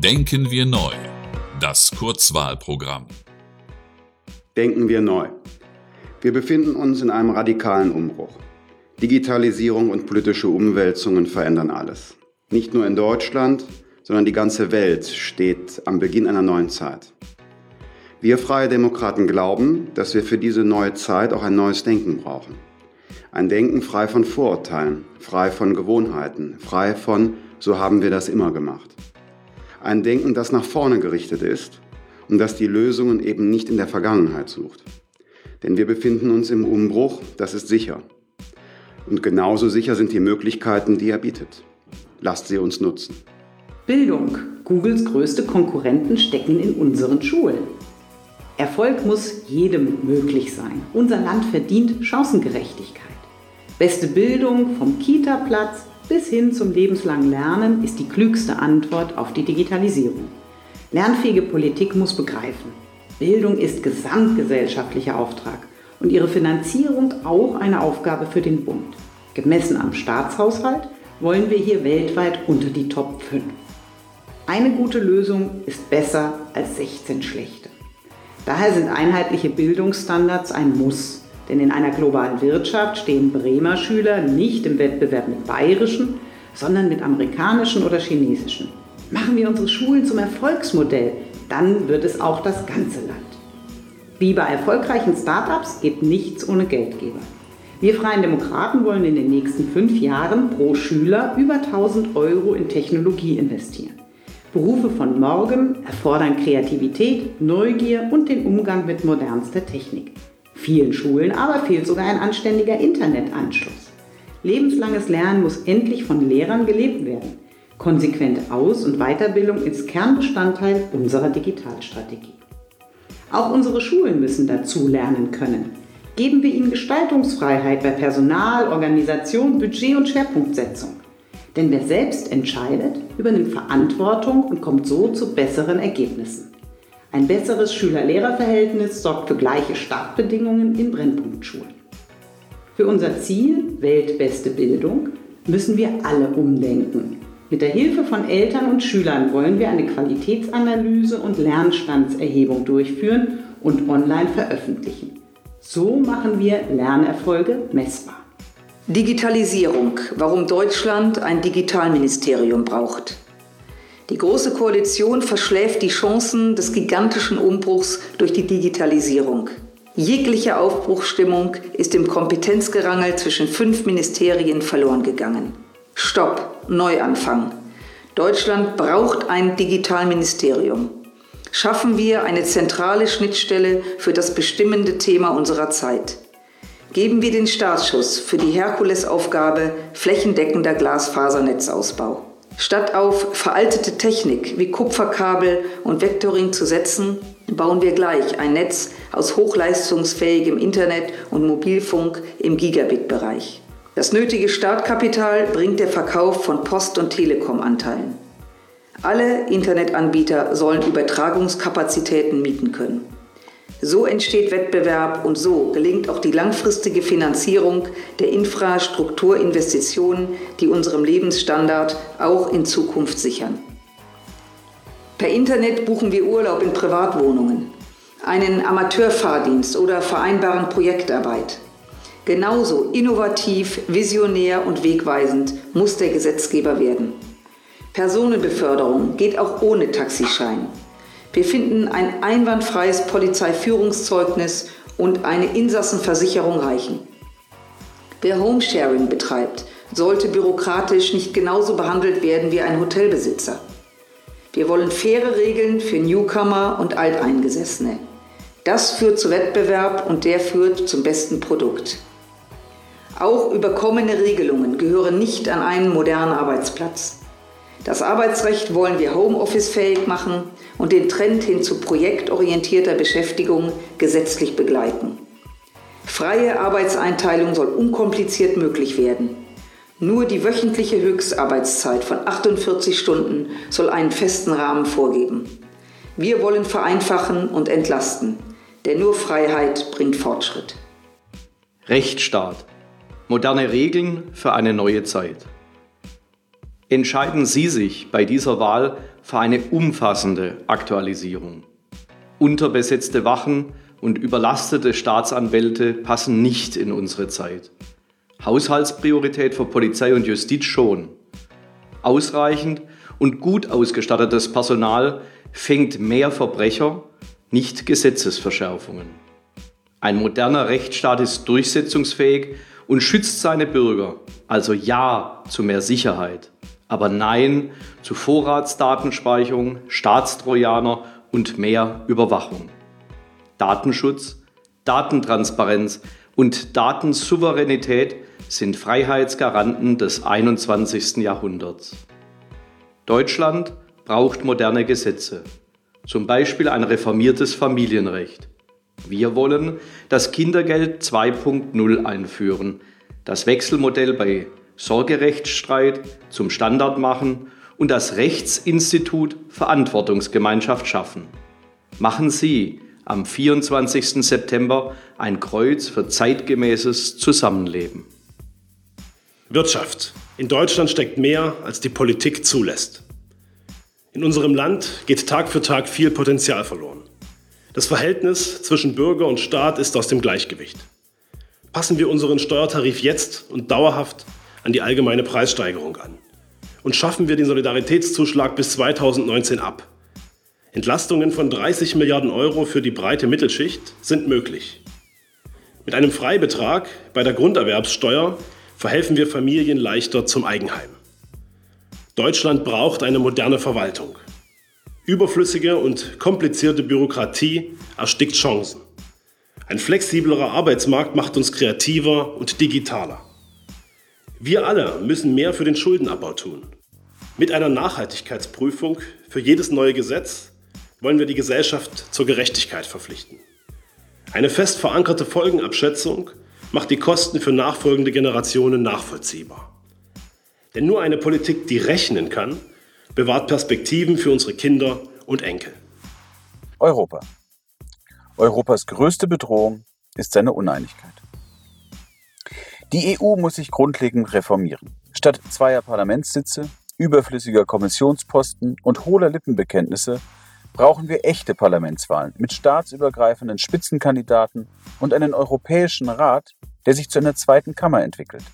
Denken wir neu. Das Kurzwahlprogramm. Denken wir neu. Wir befinden uns in einem radikalen Umbruch. Digitalisierung und politische Umwälzungen verändern alles. Nicht nur in Deutschland, sondern die ganze Welt steht am Beginn einer neuen Zeit. Wir Freie Demokraten glauben, dass wir für diese neue Zeit auch ein neues Denken brauchen. Ein Denken frei von Vorurteilen, frei von Gewohnheiten, frei von, so haben wir das immer gemacht. Ein Denken, das nach vorne gerichtet ist und das die Lösungen eben nicht in der Vergangenheit sucht. Denn wir befinden uns im Umbruch, das ist sicher. Und genauso sicher sind die Möglichkeiten, die er bietet. Lasst sie uns nutzen. Bildung. Googles größte Konkurrenten stecken in unseren Schulen. Erfolg muss jedem möglich sein. Unser Land verdient Chancengerechtigkeit. Beste Bildung vom Kita-Platz bis hin zum lebenslangen Lernen ist die klügste Antwort auf die Digitalisierung. Lernfähige Politik muss begreifen. Bildung ist gesamtgesellschaftlicher Auftrag und ihre Finanzierung auch eine Aufgabe für den Bund. Gemessen am Staatshaushalt wollen wir hier weltweit unter die Top 5. Eine gute Lösung ist besser als 16 schlechte. Daher sind einheitliche Bildungsstandards ein Muss. Denn in einer globalen Wirtschaft stehen Bremer Schüler nicht im Wettbewerb mit bayerischen, sondern mit amerikanischen oder chinesischen. Machen wir unsere Schulen zum Erfolgsmodell, dann wird es auch das ganze Land. Wie bei erfolgreichen Startups geht nichts ohne Geldgeber. Wir Freien Demokraten wollen in den nächsten fünf Jahren pro Schüler über 1000 Euro in Technologie investieren. Berufe von morgen erfordern Kreativität, Neugier und den Umgang mit modernster Technik. Vielen Schulen aber fehlt sogar ein anständiger Internetanschluss. Lebenslanges Lernen muss endlich von Lehrern gelebt werden. Konsequente Aus- und Weiterbildung ist Kernbestandteil unserer Digitalstrategie. Auch unsere Schulen müssen dazu lernen können. Geben wir ihnen Gestaltungsfreiheit bei Personal, Organisation, Budget und Schwerpunktsetzung. Denn wer selbst entscheidet, übernimmt Verantwortung und kommt so zu besseren Ergebnissen. Ein besseres Schüler-Lehrer-Verhältnis sorgt für gleiche Startbedingungen in Brennpunktschulen. Für unser Ziel, weltbeste Bildung, müssen wir alle umdenken. Mit der Hilfe von Eltern und Schülern wollen wir eine Qualitätsanalyse und Lernstandserhebung durchführen und online veröffentlichen. So machen wir Lernerfolge messbar. Digitalisierung, warum Deutschland ein Digitalministerium braucht. Die Große Koalition verschläft die Chancen des gigantischen Umbruchs durch die Digitalisierung. Jegliche Aufbruchsstimmung ist im Kompetenzgerangel zwischen fünf Ministerien verloren gegangen. Stopp, Neuanfang. Deutschland braucht ein Digitalministerium. Schaffen wir eine zentrale Schnittstelle für das bestimmende Thema unserer Zeit. Geben wir den Startschuss für die Herkulesaufgabe flächendeckender Glasfasernetzausbau. Statt auf veraltete Technik wie Kupferkabel und Vectoring zu setzen, bauen wir gleich ein Netz aus hochleistungsfähigem Internet und Mobilfunk im Gigabit-Bereich. Das nötige Startkapital bringt der Verkauf von Post- und Telekom-Anteilen. Alle Internetanbieter sollen Übertragungskapazitäten mieten können. So entsteht Wettbewerb und so gelingt auch die langfristige Finanzierung der Infrastrukturinvestitionen, die unserem Lebensstandard auch in Zukunft sichern. Per Internet buchen wir Urlaub in Privatwohnungen, einen Amateurfahrdienst oder vereinbaren Projektarbeit. Genauso innovativ, visionär und wegweisend muss der Gesetzgeber werden. Personenbeförderung geht auch ohne Taxischein. Wir finden ein einwandfreies Polizeiführungszeugnis und eine Insassenversicherung reichen. Wer Homesharing betreibt, sollte bürokratisch nicht genauso behandelt werden wie ein Hotelbesitzer. Wir wollen faire Regeln für Newcomer und Alteingesessene. Das führt zu Wettbewerb und der führt zum besten Produkt. Auch überkommene Regelungen gehören nicht an einen modernen Arbeitsplatz. Das Arbeitsrecht wollen wir Homeoffice-fähig machen und den Trend hin zu projektorientierter Beschäftigung gesetzlich begleiten. Freie Arbeitseinteilung soll unkompliziert möglich werden. Nur die wöchentliche Höchstarbeitszeit von 48 Stunden soll einen festen Rahmen vorgeben. Wir wollen vereinfachen und entlasten, denn nur Freiheit bringt Fortschritt. Rechtsstaat. Moderne Regeln für eine neue Zeit. Entscheiden Sie sich bei dieser Wahl für eine umfassende Aktualisierung. Unterbesetzte Wachen und überlastete Staatsanwälte passen nicht in unsere Zeit. Haushaltspriorität für Polizei und Justiz schon. Ausreichend und gut ausgestattetes Personal fängt mehr Verbrecher, nicht Gesetzesverschärfungen. Ein moderner Rechtsstaat ist durchsetzungsfähig und schützt seine Bürger, also Ja zu mehr Sicherheit, aber Nein zu Vorratsdatenspeicherung, Staatstrojaner und mehr Überwachung. Datenschutz, Datentransparenz und Datensouveränität sind Freiheitsgaranten des 21. Jahrhunderts. Deutschland braucht moderne Gesetze, zum Beispiel ein reformiertes Familienrecht. Wir wollen das Kindergeld 2.0 einführen, das Wechselmodell bei Sorgerechtsstreit zum Standard machen und das Rechtsinstitut Verantwortungsgemeinschaft schaffen. Machen Sie am 24. September ein Kreuz für zeitgemäßes Zusammenleben. Wirtschaft. In Deutschland steckt mehr, als die Politik zulässt. In unserem Land geht Tag für Tag viel Potenzial verloren. Das Verhältnis zwischen Bürger und Staat ist aus dem Gleichgewicht. Passen wir unseren Steuertarif jetzt und dauerhaft an die allgemeine Preissteigerung an. Und schaffen wir den Solidaritätszuschlag bis 2019 ab. Entlastungen von 30 Milliarden Euro für die breite Mittelschicht sind möglich. Mit einem Freibetrag bei der Grunderwerbssteuer verhelfen wir Familien leichter zum Eigenheim. Deutschland braucht eine moderne Verwaltung. Überflüssige und komplizierte Bürokratie erstickt Chancen. Ein flexiblerer Arbeitsmarkt macht uns kreativer und digitaler. Wir alle müssen mehr für den Schuldenabbau tun. Mit einer Nachhaltigkeitsprüfung für jedes neue Gesetz wollen wir die Gesellschaft zur Gerechtigkeit verpflichten. Eine fest verankerte Folgenabschätzung macht die Kosten für nachfolgende Generationen nachvollziehbar. Denn nur eine Politik, die rechnen kann, bewahrt Perspektiven für unsere Kinder und Enkel. Europa. Europas größte Bedrohung ist seine Uneinigkeit. Die EU muss sich grundlegend reformieren. Statt zweier Parlamentssitze, überflüssiger Kommissionsposten und hohler Lippenbekenntnisse brauchen wir echte Parlamentswahlen mit staatsübergreifenden Spitzenkandidaten und einen Europäischen Rat, der sich zu einer zweiten Kammer entwickelt.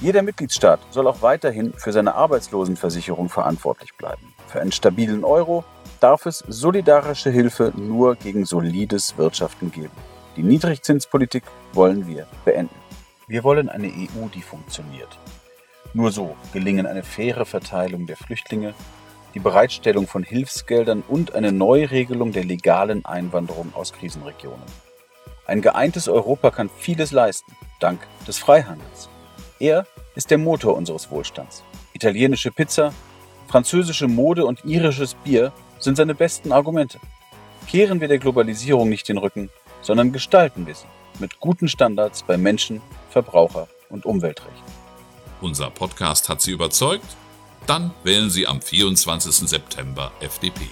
Jeder Mitgliedstaat soll auch weiterhin für seine Arbeitslosenversicherung verantwortlich bleiben. Für einen stabilen Euro darf es solidarische Hilfe nur gegen solides Wirtschaften geben. Die Niedrigzinspolitik wollen wir beenden. Wir wollen eine EU, die funktioniert. Nur so gelingen eine faire Verteilung der Flüchtlinge, die Bereitstellung von Hilfsgeldern und eine Neuregelung der legalen Einwanderung aus Krisenregionen. Ein geeintes Europa kann vieles leisten, dank des Freihandels. Er ist der Motor unseres Wohlstands. Italienische Pizza, französische Mode und irisches Bier sind seine besten Argumente. Kehren wir der Globalisierung nicht den Rücken, sondern gestalten wir sie mit guten Standards bei Menschen, Verbraucher und Umweltrecht. Unser Podcast hat Sie überzeugt? Dann wählen Sie am 24. September FDP.